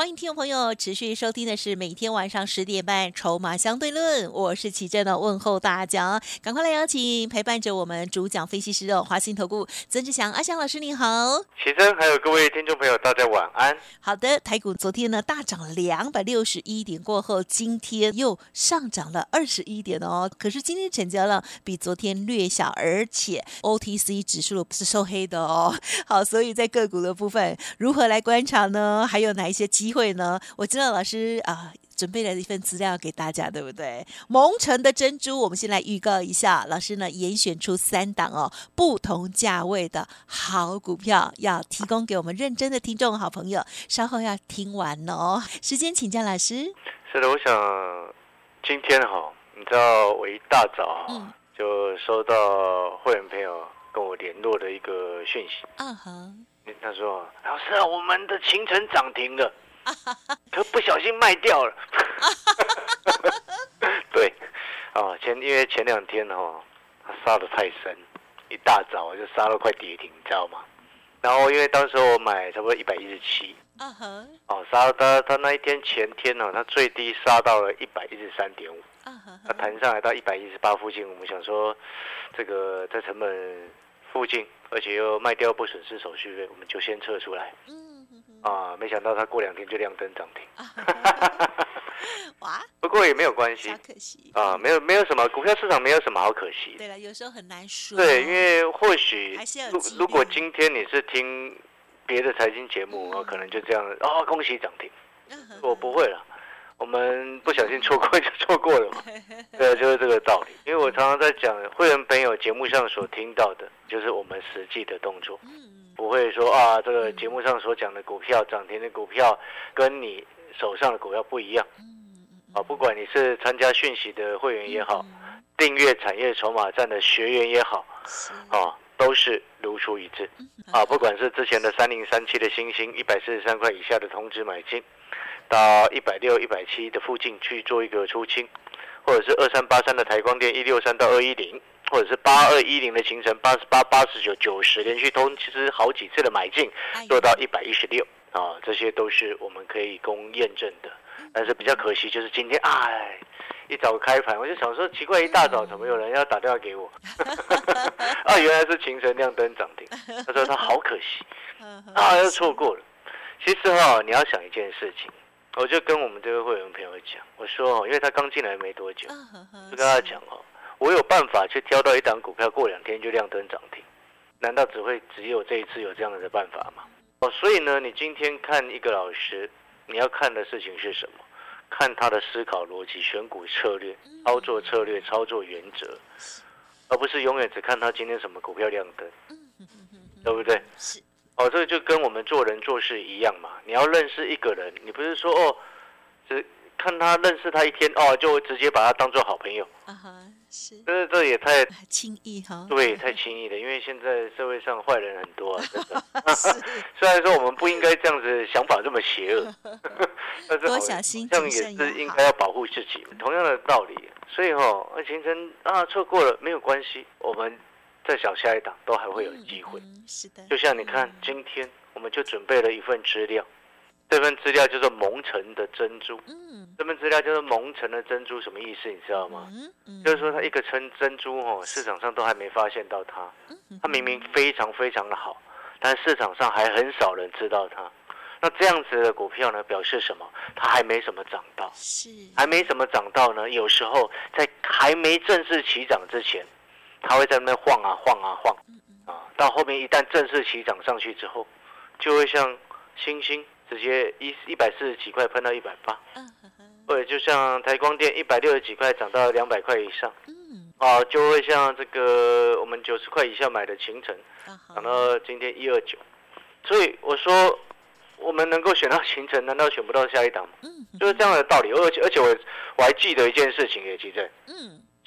欢迎听众朋友持续收听的是每天晚上十点半《筹码相对论》，我是齐正的问候大家，赶快来邀请陪伴着我们主讲分析师的华信投顾曾志祥阿祥老师，你好。齐正，还有各位听众朋友，大家晚安。好的，台股昨天呢大涨两百六十一点，过后今天又上涨了二十一点哦。可是今天成交量比昨天略小，而且 OTC 指数是收黑的哦。好，所以在个股的部分如何来观察呢？还有哪一些机会呢？我知道老师啊准备了一份资料给大家，对不对？蒙城的珍珠，我们先来预告一下，老师呢严选出三档哦不同价位的好股票，要提供给我们认真的听众好朋友，稍后要听完哦。时间请教老师。是的，我想今天哈，你知道我一大早嗯就收到会员朋友跟我联络的一个讯息，啊哈，他说：“老师啊，我们的秦城涨停了。” 可不小心卖掉了，对，哦，前因为前两天哦，他杀的太深，一大早就杀到快跌停，你知道吗？然后因为当时我买差不多一百一十七，哦，杀到他那一天前天呢，他最低杀到了一百一十三点五，啊哈，他弹上来到一百一十八附近，我们想说这个在成本附近，而且又卖掉不损失手续费，我们就先撤出来。嗯。啊，没想到它过两天就亮灯涨停，哇！不过也没有关系，可惜啊，没有没有什么股票市场没有什么好可惜。对了，有时候很难说。对，因为或许如如果今天你是听别的财经节目，可能就这样哦，恭喜涨停。我不会了，我们不小心错过就错过了嘛。对，就是这个道理。因为我常常在讲会员朋友节目上所听到的，就是我们实际的动作。不会说啊，这个节目上所讲的股票涨停的股票，跟你手上的股票不一样。啊，不管你是参加讯息的会员也好，订阅产业筹码站的学员也好，啊，都是如出一辙。啊，不管是之前的三零三七的星星一百四十三块以下的通知买进，到一百六、一百七的附近去做一个出清，或者是二三八三的台光电一六三到二一零。或者是八二一零的行程，八十八、八十九、九十连续通，其实好几次的买进，做到一百一十六啊，这些都是我们可以供验证的。但是比较可惜，就是今天哎，一早开盘，我就想说奇怪，一大早怎么有人要打电话给我？啊，原来是秦晨亮灯涨停。他说他好可惜啊，又错过了。其实哈，你要想一件事情，我就跟我们这个会员朋友讲，我说哦，因为他刚进来没多久，就跟他讲哦。我有办法去挑到一档股票，过两天就亮灯涨停，难道只会只有这一次有这样的办法吗？哦，所以呢，你今天看一个老师，你要看的事情是什么？看他的思考逻辑、选股策略、操作策略、操作原则，而不是永远只看他今天什么股票亮灯，对不对？是。哦，这个就跟我们做人做事一样嘛。你要认识一个人，你不是说哦，只看他认识他一天哦，就直接把他当做好朋友。啊哈。是，这这也太轻易哈，对，太轻易了。因为现在社会上坏人很多啊，真的。虽然说我们不应该这样子想法这么邪恶，但是多小心，这样也是应该要保护自己。同样的道理，所以哈，行程啊错过了没有关系，我们再找下一档都还会有机会。是的，就像你看，今天我们就准备了一份资料。这份资料叫做蒙尘的珍珠。嗯，这份资料叫做蒙尘的珍珠，什么意思？你知道吗？嗯就是说它一个称珍珠哦，市场上都还没发现到它。它明明非常非常的好，但市场上还很少人知道它。那这样子的股票呢，表示什么？它还没什么涨到。是。还没什么涨到呢，有时候在还没正式起涨之前，它会在那边晃啊晃啊晃。啊，到后面一旦正式起涨上去之后，就会像星星。直接一一百四十几块喷到一百八，或者就像台光电一百六十几块涨到两百块以上，啊，就会像这个我们九十块以下买的秦城，涨到今天一二九，所以我说我们能够选到秦城，难道选不到下一档吗？就是这样的道理。而且而且我我还记得一件事情，也记得，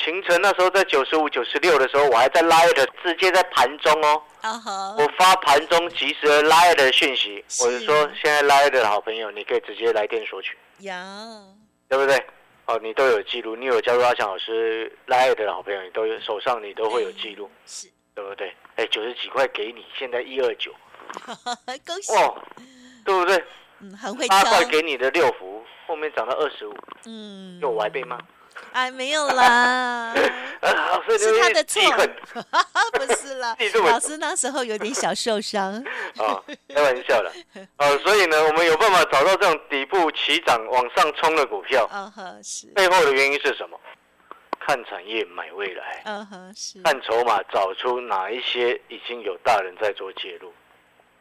秦晨那时候在九十五、九十六的时候，我还在 Line 直接在盘中哦，我发盘中及时的 Line 的讯息，我是说现在 Line 的好朋友，你可以直接来电索取，呀，对不对？哦，你都有记录，你有加入阿强老师 Line 的好朋友，你都有手上你都会有记录，是，对不对？哎，九十几块给你，现在一二九，恭喜，哦，对不对？嗯，很会八挑，块给你的六福，后面涨到二十五，嗯，有歪背吗？哎，没有啦，是他的错不是啦 老师那时候有点小受伤，啊，开玩笑了。哦，所以呢，我们有办法找到这种底部起涨往上冲的股票，嗯哼，是，背后的原因是什么？看产业买未来，嗯哼，是，看筹码找出哪一些已经有大人在做介入，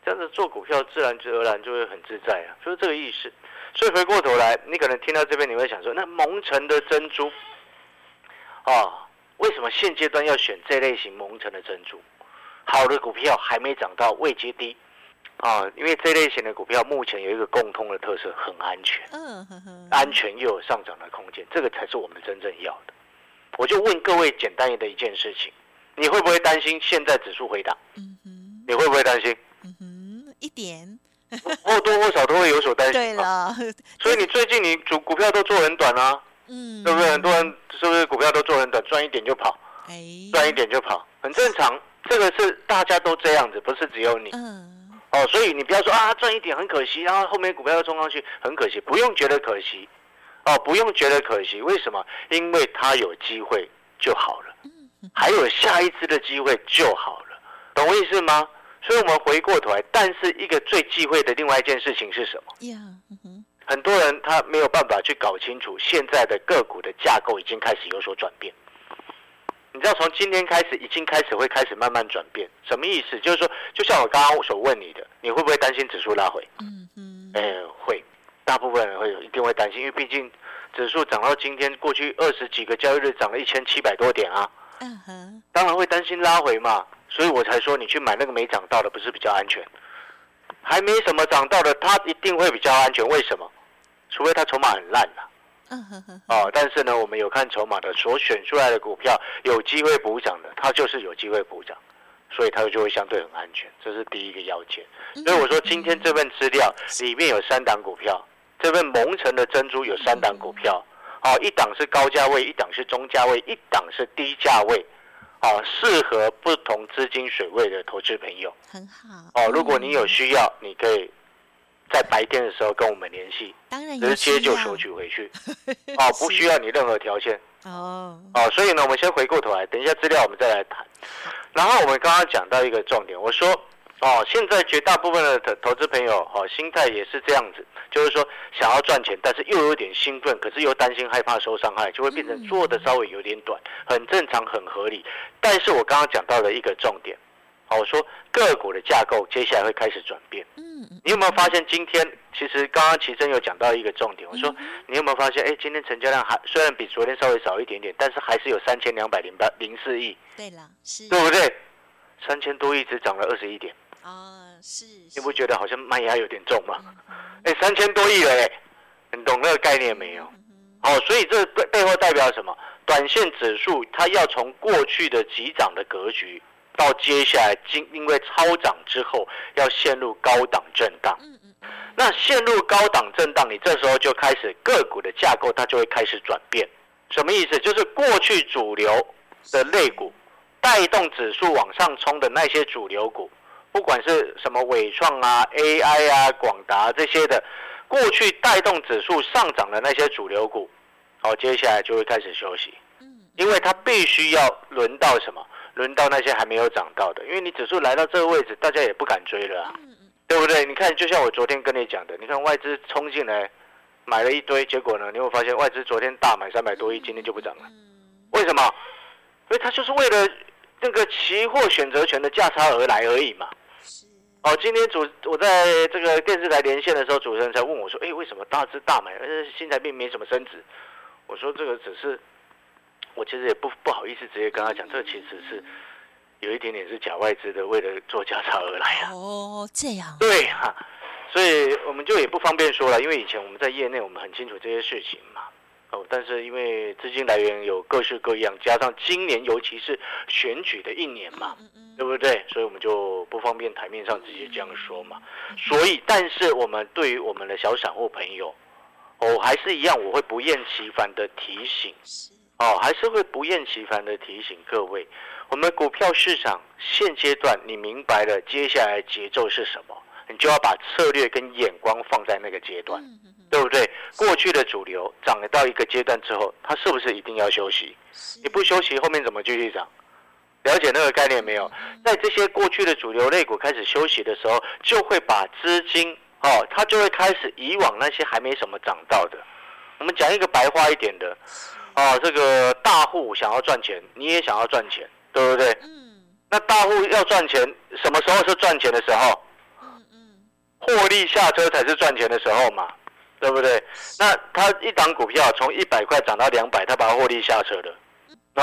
这样子做股票自然而然就会很自在啊，就是这个意思。所以回过头来，你可能听到这边你会想说，那蒙城的珍珠啊，为什么现阶段要选这类型蒙城的珍珠？好的股票还没涨到位阶低啊，因为这类型的股票目前有一个共通的特色，很安全。安全又有上涨的空间，这个才是我们真正要的。我就问各位简单的一件事情，你会不会担心现在指数回档？嗯哼，你会不会担心？嗯哼，一点，或多或少都会有所担心对。了，所以你最近你主股票都做很短啊，嗯，对不对？很多人是不是股票都做很短，赚一点就跑，哎，赚一点就跑，很正常。这个是大家都这样子，不是只有你嗯，哦。所以你不要说啊赚一点很可惜，然后后面股票又冲上去很可惜，不用觉得可惜哦，不用觉得可惜。为什么？因为它有机会就好了。还有下一次的机会就好了，懂我意思吗？所以我们回过头来，但是一个最忌讳的另外一件事情是什么？呀，很多人他没有办法去搞清楚现在的个股的架构已经开始有所转变。你知道从今天开始已经开始会开始慢慢转变，什么意思？就是说，就像我刚刚所问你的，你会不会担心指数拉回？嗯嗯，哎，会，大部分人会有一定会担心，因为毕竟指数涨到今天，过去二十几个交易日涨了一千七百多点啊。嗯哼，当然会担心拉回嘛，所以我才说你去买那个没涨到的，不是比较安全？还没什么涨到的，它一定会比较安全。为什么？除非它筹码很烂了、哦。但是呢，我们有看筹码的，所选出来的股票有机会补涨的，它就是有机会补涨，所以它就会相对很安全，这是第一个要件。所以我说今天这份资料里面有三档股票，这份蒙城的珍珠有三档股票，好、一档是高价位，一档是中价位，一档是低价位，哦，适合不同资金水位的投资朋友。很好，哦，如果你有需要，你可以在白天的时候跟我们联系，当然有直接就收取回去。哦，不需要你任何条件。哦，哦，所以呢，我们先回过头来，等一下资料我们再来谈。然后我们刚刚讲到一个重点，我说哦，现在绝大部分的投投资朋友哦，心态也是这样子，就是说想要赚钱，但是又有点兴奋，可是又担心害怕受伤害，就会变成做的稍微有点短，很正常，很合理。但是我刚刚讲到的一个重点，好，我说个股的架构接下来会开始转变。嗯嗯，你有没有发现今天其实刚刚奇珍有讲到一个重点，我说你有没有发现，哎，今天成交量还虽然比昨天稍微少一点点，但是还是有三千两百零八零四亿，对了，是，对不对？三千多亿只涨了二十一点，哦，是，你不觉得好像卖压有点重吗？哎，三千多亿了哎，你懂那个概念没有？嗯哼哦，所以这背背后代表什么？短线指数它要从过去的急涨的格局，到接下来经因为超涨之后要陷入高档震荡。嗯嗯嗯，那陷入高档震荡，你这时候就开始个股的架构它就会开始转变。什么意思？就是过去主流的类股带动指数往上冲的那些主流股，不管是什么伟创啊、AI 啊、广达这些的，过去带动指数上涨的那些主流股，好，接下来就会开始休息，嗯因为它必须要轮到什么？轮到那些还没有涨到的，因为你指数来到这个位置，大家也不敢追了啊。对不对？你看，就像我昨天跟你讲的，你看外资冲进来买了一堆，结果呢，你会发现外资昨天大买三百多亿，今天就不涨了。嗯为什么？因为它就是为了那个期货选择权的价差而来而已嘛。是，哦，今天主我在这个电视台连线的时候，主持人才问我说：“哎，为什么大资大买，而新台币没什么升值？”我说：“这个只是，我其实也不不好意思直接跟他讲，这个其实是有一点点是假外资的，为了做价差而来啊。”哦，这样，对哈、所以我们就也不方便说了，因为以前我们在业内，我们很清楚这些事情嘛。哦，但是因为资金来源有各式各样，加上今年尤其是选举的一年嘛，对不对？所以我们就不方便台面上直接这样说嘛。所以，但是我们对于我们的小散户朋友，哦，还是一样，我会不厌其烦的提醒，哦，还是会不厌其烦的提醒各位，我们股票市场现阶段，你明白了接下来节奏是什么，你就要把策略跟眼光放在那个阶段。对不对？过去的主流涨了到一个阶段之后，它是不是一定要休息？你不休息，后面怎么继续涨？了解那个概念没有？在这些过去的主流类股开始休息的时候，就会把资金哦，它就会开始以往那些还没什么涨到的。我们讲一个白话一点的哦，这个大户想要赚钱，你也想要赚钱，对不对？嗯。那大户要赚钱，什么时候是赚钱的时候？嗯嗯。获利下车才是赚钱的时候嘛。对不对？那他一档股票从一百块涨到两百，他把它获利下车了，那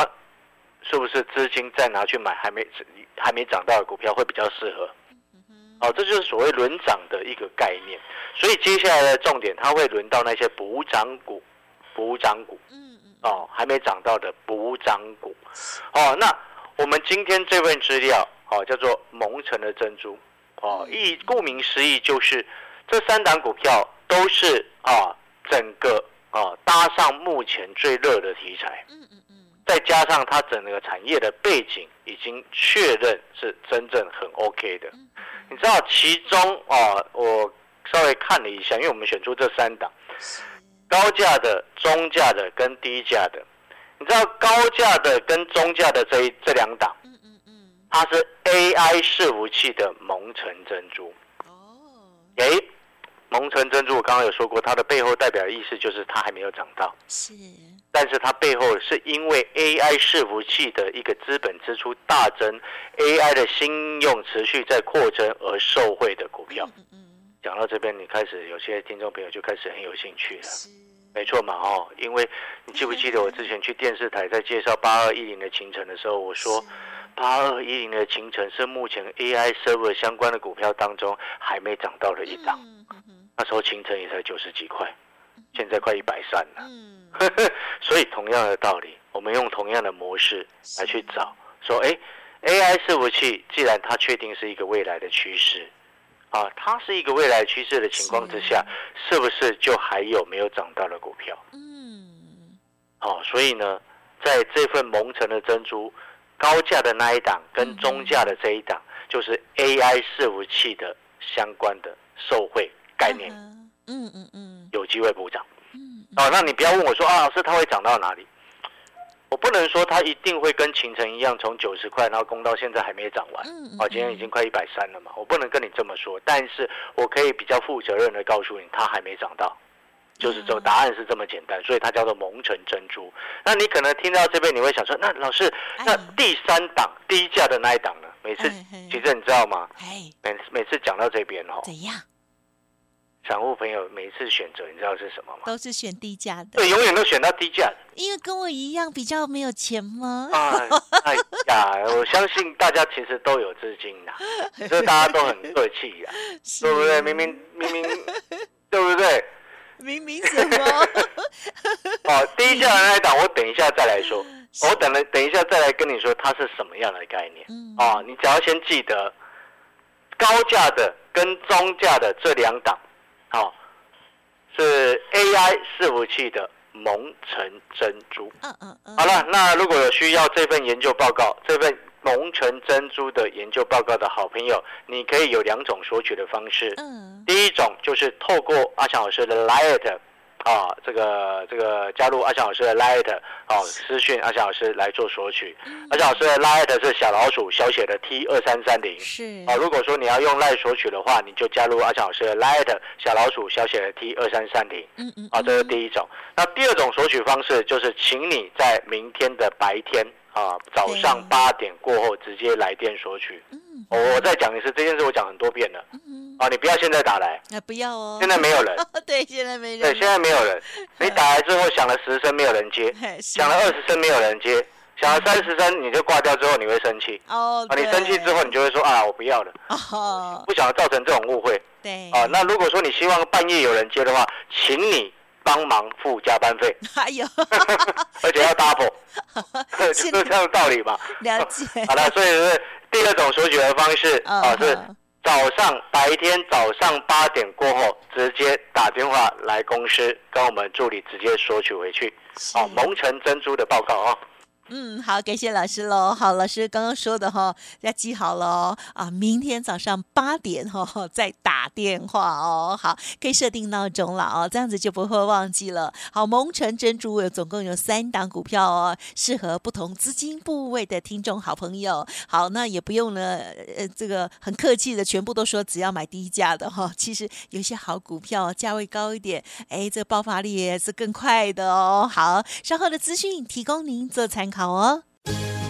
是不是资金再拿去买还没还没涨到的股票会比较适合？哦，这就是所谓轮涨的一个概念。所以接下来的重点，它会轮到那些补涨股、补涨股，哦，还没涨到的补涨股。哦，那我们今天这份资料，哦，叫做蒙城的珍珠，哦，意顾名思义就是这三档股票。都是啊，整个啊搭上目前最热的题材，嗯嗯嗯，再加上它整个产业的背景已经确认是真正很 OK 的。你知道其中啊，我稍微看了一下，因为我们选出这三档，高价的、中价的跟低价的。你知道高价的跟中价的这一这两档，它是 AI 伺服器的蒙城珍珠。哦，哎。蒙城珍珠，我刚刚有说过，它的背后代表的意思就是它还没有涨到，是，但是它背后是因为 AI 伺服器的一个资本支出大增，AI 的新用持续在扩增而受惠的股票。嗯嗯。讲到这边，你开始有些听众朋友就开始很有兴趣了，没错嘛哦，因为你记不记得我之前去电视台在介绍八二一零的行程的时候，我说。八二一零的秦城是目前 AI server 相关的股票当中还没涨到的一档，那时候秦城也才九十几块，现在快一百三了。所以同样的道理，我们用同样的模式来去找，说哎，AI 伺服器既然它确定是一个未来的趋势，啊，它是一个未来趋势的情况之下，是不是就还有没有涨到的股票？嗯，好，所以呢，在这份蒙尘的珍珠。高价的那一档跟中价的这一档，就是 AI 伺服器的相关的受惠概念，嗯嗯嗯，有机会补涨。嗯，哦，那你不要问我说啊，老师它会涨到哪里？我不能说它一定会跟秦城一样从九十块然后攻到现在还没涨完。嗯哦，今天已经快一百三了嘛，我不能跟你这么说，但是我可以比较负责任的告诉你，它还没涨到。就是这答案是这么简单，所以它叫做蒙城珍珠。那你可能听到这边，你会想说，那老师，那第三档低价的那一档呢？每次其实你知道吗？每每次讲到这边哦，怎样？散户朋友每次选择，你知道是什么吗？都是选低价的。对，永远都选到低价的。因为跟我一样比较没有钱吗？哎呀，我相信大家其实都有资金的，所以大家都很客气呀，对不对？明明明明，对不对？明明什么？哦，第一价的那一档，我等一下再来说。我等了，等一下再来跟你说它是什么样的概念。哦，你只要先记得高价的跟中价的这两档，好，是 AI 伺服器的蒙城珍珠。嗯嗯嗯。好了，那如果有需要这份研究报告，这份。蒙城珍珠的研究报告的好朋友，你可以有两种索取的方式。嗯，第一种就是透过阿强老师的 Light，啊，这个这个加入阿强老师的 Light，啊，私讯阿强老师来做索取。阿强老师的 Light 是小老鼠小写的 T 二三三零。是。啊，如果说你要用 Light 索取的话，你就加入阿强老师的 Light 小老鼠小写的 T 二三三零。嗯嗯。啊，这是第一种。那第二种索取方式就是，请你在明天的白天。啊，早上八点过后直接来电索取。嗯，我再讲一次这件事，我讲很多遍了。嗯，啊，你不要现在打来。啊，不要哦。现在没有人。对，现在没人。对，现在没有人。你打来之后响了十声没有人接，响了二十声没有人接，响了三十声你就挂掉之后你会生气。哦。啊，你生气之后你就会说啊，我不要了。哦。不想造成这种误会。对。啊，那如果说你希望半夜有人接的话，请你。帮忙付加班费，还有 而且要 double，就是这样的道理嘛。了解。好了，所以是第二种索取的方式嗯啊，是嗯早上白天早上八点过后，直接打电话来公司，跟我们助理直接索取回去。是哦，蒙城珍珠的报告啊。嗯，好，感谢老师喽。好，老师刚刚说的哈，要记好了哦。啊，明天早上八点哈、哦、再打电话哦。好，可以设定闹钟了哦，这样子就不会忘记了。好，蒙城珍珠有总共有三档股票哦，适合不同资金部位的听众好朋友。好，那也不用呢，呃，这个很客气的，全部都说只要买低价的哈、其实有些好股票价位高一点，哎，这爆发力也是更快的哦。好，稍后的资讯提供您做参考好哦。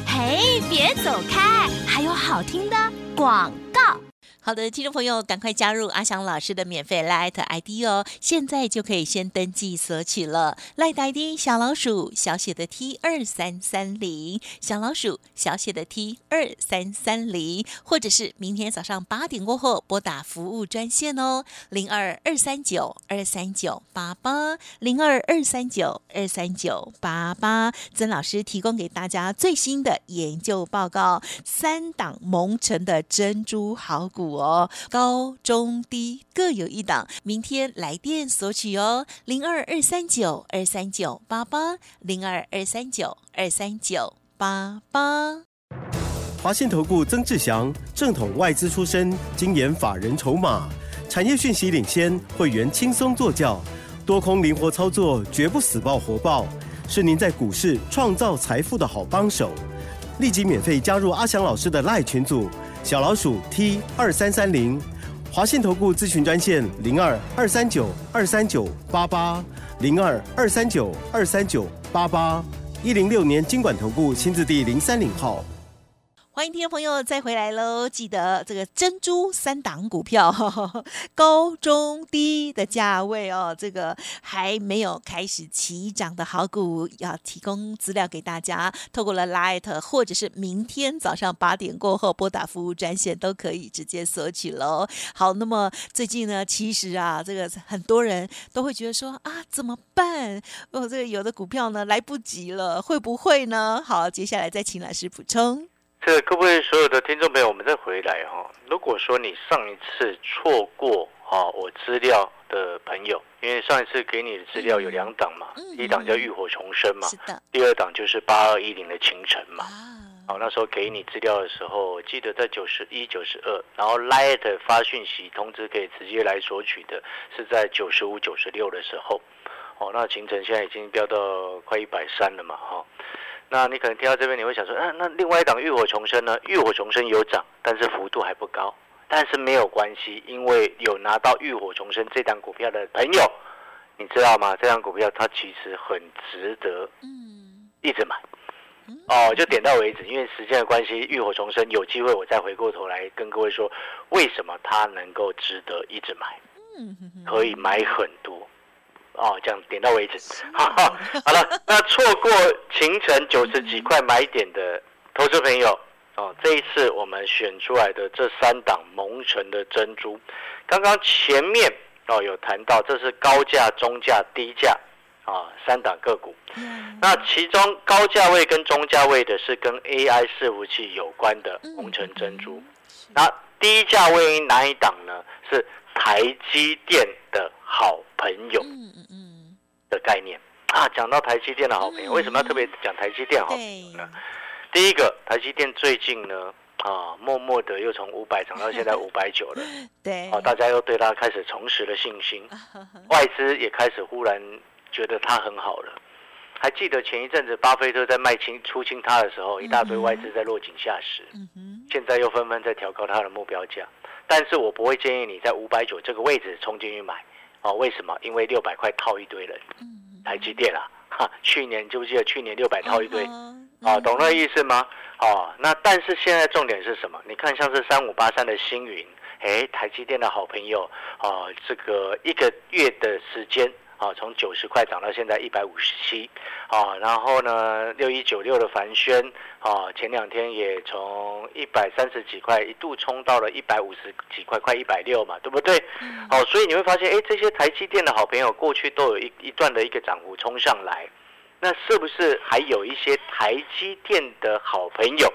嘿，别走开，还有好听的广告。好的，听众朋友，赶快加入阿翔老师的免费 Light ID 哦！现在就可以先登记索取了。Light ID 小老鼠小写的 T 二三三零，小老鼠小写的 T 二三三零，或者是明天早上八点过后拨打服务专线哦，零二二三九二三九八八零二二三九二三九八八。曾老师提供给大家最新的研究报告，三档蒙城的珍珠好股我，高中低各有一档，明天来电索取哦，零二二三九二三九八八零二二三九二三九八八。华信投顾曾志祥，正统外资出身，精研法人筹码，产业讯息领先，会员轻松做教，多空灵活操作，绝不死爆活爆，是您在股市创造财富的好帮手。立即免费加入阿翔老师的赖群组，小老鼠 T 二三三零，华信投顾咨询专线零二二三九二三九八八零二二三九二三九八八，一零六年经管投顾新字第零三零号。欢迎听众朋友再回来喽！记得这个珍珠三档股票，高中低的价位哦，这个还没有开始起涨的好股，要提供资料给大家，透过了 Light 或者是明天早上八点过后拨打服务专线都可以直接索取喽。好，那么最近呢，其实啊，这个很多人都会觉得说啊，怎么办？哦，这个有的股票呢来不及了，会不会呢？好，接下来再请老师补充。这个各位所有的听众朋友，我们再回来哈、如果说你上一次错过哈、我资料的朋友，因为上一次给你的资料有两档嘛，嗯第一档叫浴火重生嘛第二档就是八二一零的清晨嘛。啊，好，那时候给你资料的时候，我记得在九十一、九十二，然后 Light 发讯息通知可以直接来索取的，是在九十五、九十六的时候。哦，那清晨现在已经飙到快一百三了嘛，哈、那你可能听到这边，你会想说，啊，那另外一档浴火重生呢？浴火重生有涨，但是幅度还不高，但是没有关系，因为有拿到浴火重生这档股票的朋友，你知道吗？这档股票它其实很值得嗯，一直买。哦，就点到为止，因为时间的关系，浴火重生有机会我再回过头来跟各位说，为什么它能够值得一直买，可以买很多。哦，这样点到为止。好，好了，那错过秦城九十几块买点的投资朋友，哦，这一次我们选出来的这三档蒙城的珍珠，刚刚前面哦有谈到，这是高价、中价、低价啊三档个股。那其中高价位跟中价位的是跟 AI 伺服器有关的嗯红城珍珠，那低价位哪一档呢？是台积电的好朋友嗯嗯嗯，的概念啊。讲到台积电的好朋友，嗯为什么要特别讲台积电好朋对友呢？第一个，台积电最近呢啊，默默的又从五百涨到现在五百九了，对，啊，大家又对它开始重拾了信心。外资也开始忽然觉得它很好了。还记得前一阵子巴菲特在卖清出清它的时候，一大堆外资在落井下石，嗯哼，现在又纷纷在调高它的目标价。但是我不会建议你在五百九这个位置冲进去买，哦，为什么？因为六百块套一堆人，嗯，台积电啊，哈，去年记不记得去年六百套一堆？嗯啊，懂那意思吗？哦，那但是现在重点是什么？你看像是三五八三的星云，哎，台积电的好朋友，哦，这个一个月的时间，啊，从九十块涨到现在一百五十七，啊，然后呢，六一九六的凡轩，啊，前两天也从一百三十几块一度冲到了一百五十几块，快一百六嘛，对不对？好，所以你会发现，哎，这些台积电的好朋友过去都有一一段的一个涨幅冲上来，那是不是还有一些台积电的好朋友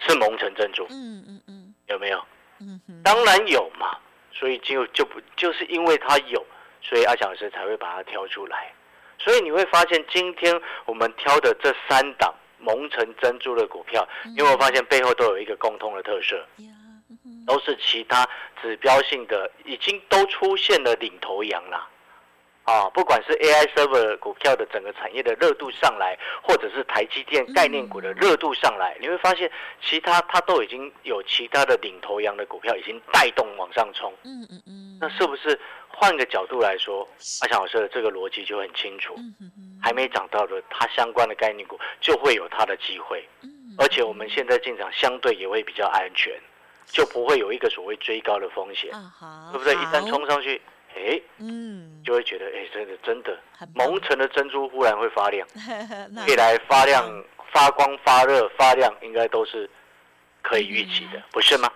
是蒙城珍珠？嗯嗯嗯，有没有？嗯当然有嘛，所以就就不就是因为它有。所以阿强老师才会把它挑出来，所以你会发现今天我们挑的这三档蒙城珍珠的股票，因为我发现背后都有一个共通的特色，都是其他指标性的，已经都出现了领头羊了。啊，不管是 AI server 股票的整个产业的热度上来，或者是台积电概念股的热度上来，你会发现其他它都已经有其他的领头羊的股票已经带动往上冲。嗯嗯嗯。那是不是换个角度来说，阿强老师的这个逻辑就很清楚？还没涨到的，它相关的概念股就会有它的机会。而且我们现在进场相对也会比较安全，就不会有一个所谓追高的风险，对不对？一旦冲上去。哎，嗯，就会觉得，哎，真的真的，蒙尘的珍珠忽然会发亮，未来发亮、发光、发热、发亮，应该都是可以预期的，不是吗？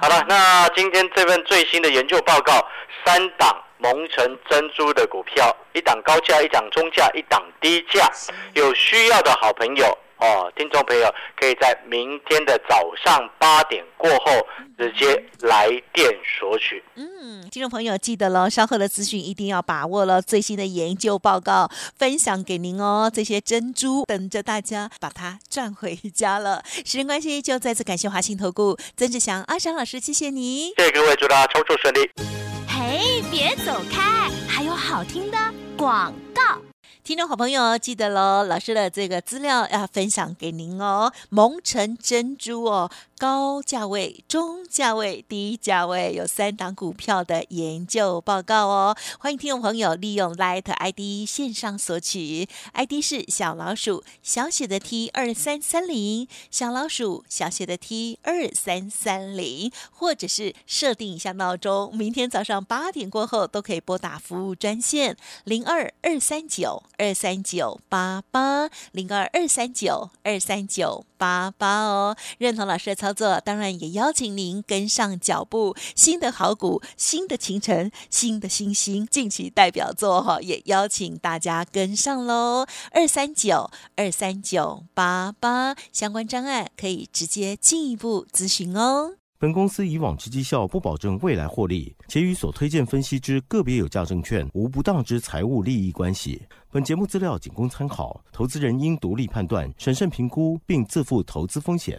好了，那今天这份最新的研究报告，三档蒙尘珍珠的股票，一档高价，一档中价，一档低价，有需要的好朋友。哦，听众朋友可以在明天的早上八点过后直接来电索取。嗯，听众朋友记得了，稍后的资讯一定要把握了，最新的研究报告分享给您哦。这些珍珠等着大家把它赚回家了。时间关系，就再次感谢华信投顾曾志祥阿祥老师，谢谢你。谢谢各位，祝大家操作顺利。嘿，别走开，还有好听的广告。听众好朋友，记得喽，老师的这个资料要分享给您哦。蒙城珍珠哦，高价位、中价位、低价位有三档股票的研究报告哦。欢迎听众朋友利用 Light ID 线上索取，ID 是小老鼠小写的 T 二三三零，小老鼠小写的 T 二三三零，或者是设定一下闹钟，明天早上八点过后都可以拨打服务专线零二二三九。二三九八八零二二三九二三九八八哦，认同老师的操作，当然也邀请您跟上脚步。新的好股，新的清晨，新的星星，近期代表作哈，也邀请大家跟上喽。二三九二三九八八相关专案可以直接进一步咨询哦。本公司以往之绩效不保证未来获利，且与所推荐分析之个别有价证券无不当之财务利益关系。本节目资料仅供参考，投资人应独立判断、审慎评估，并自负投资风险。